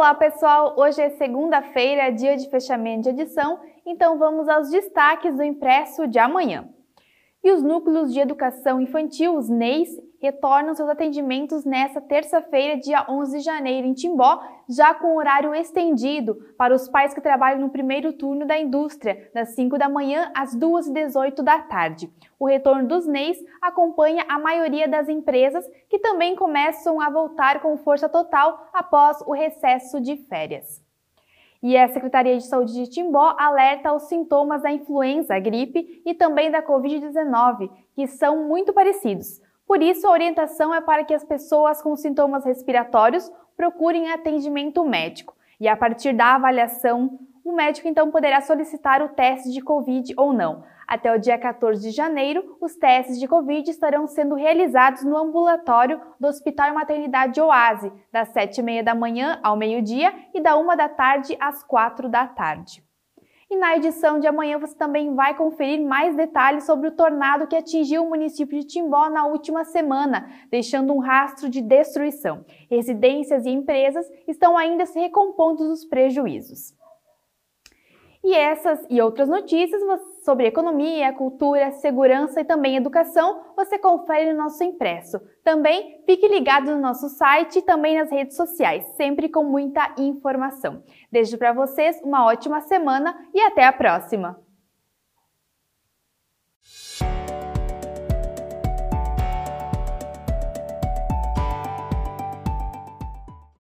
Olá pessoal, hoje é segunda-feira, dia de fechamento de edição, então vamos aos destaques do impresso de amanhã. E os núcleos de educação infantil, os NEIs, retornam seus atendimentos nesta terça-feira, dia 11 de janeiro, em Timbó, já com horário estendido para os pais que trabalham no primeiro turno da indústria, das 5 da manhã às 2h18 da tarde. O retorno dos NEIs acompanha a maioria das empresas, que também começam a voltar com força total após o recesso de férias. E a Secretaria de Saúde de Timbó alerta aos sintomas da influenza, gripe e também da Covid-19, que são muito parecidos. Por isso, a orientação é para que as pessoas com sintomas respiratórios procurem atendimento médico. E a partir da avaliação, o médico então poderá solicitar o teste de Covid ou não. Até o dia 14 de janeiro, os testes de Covid estarão sendo realizados no ambulatório do Hospital e Maternidade Oase, das 7h30 da manhã ao meio-dia e da 1 da tarde às 4 da tarde. E na edição de amanhã você também vai conferir mais detalhes sobre o tornado que atingiu o município de Timbó na última semana, deixando um rastro de destruição. Residências e empresas estão ainda se recompondo dos prejuízos. E essas e outras notícias sobre economia, cultura, segurança e também educação você confere no nosso impresso. Também fique ligado no nosso site e também nas redes sociais, sempre com muita informação. Desejo para vocês uma ótima semana e até a próxima!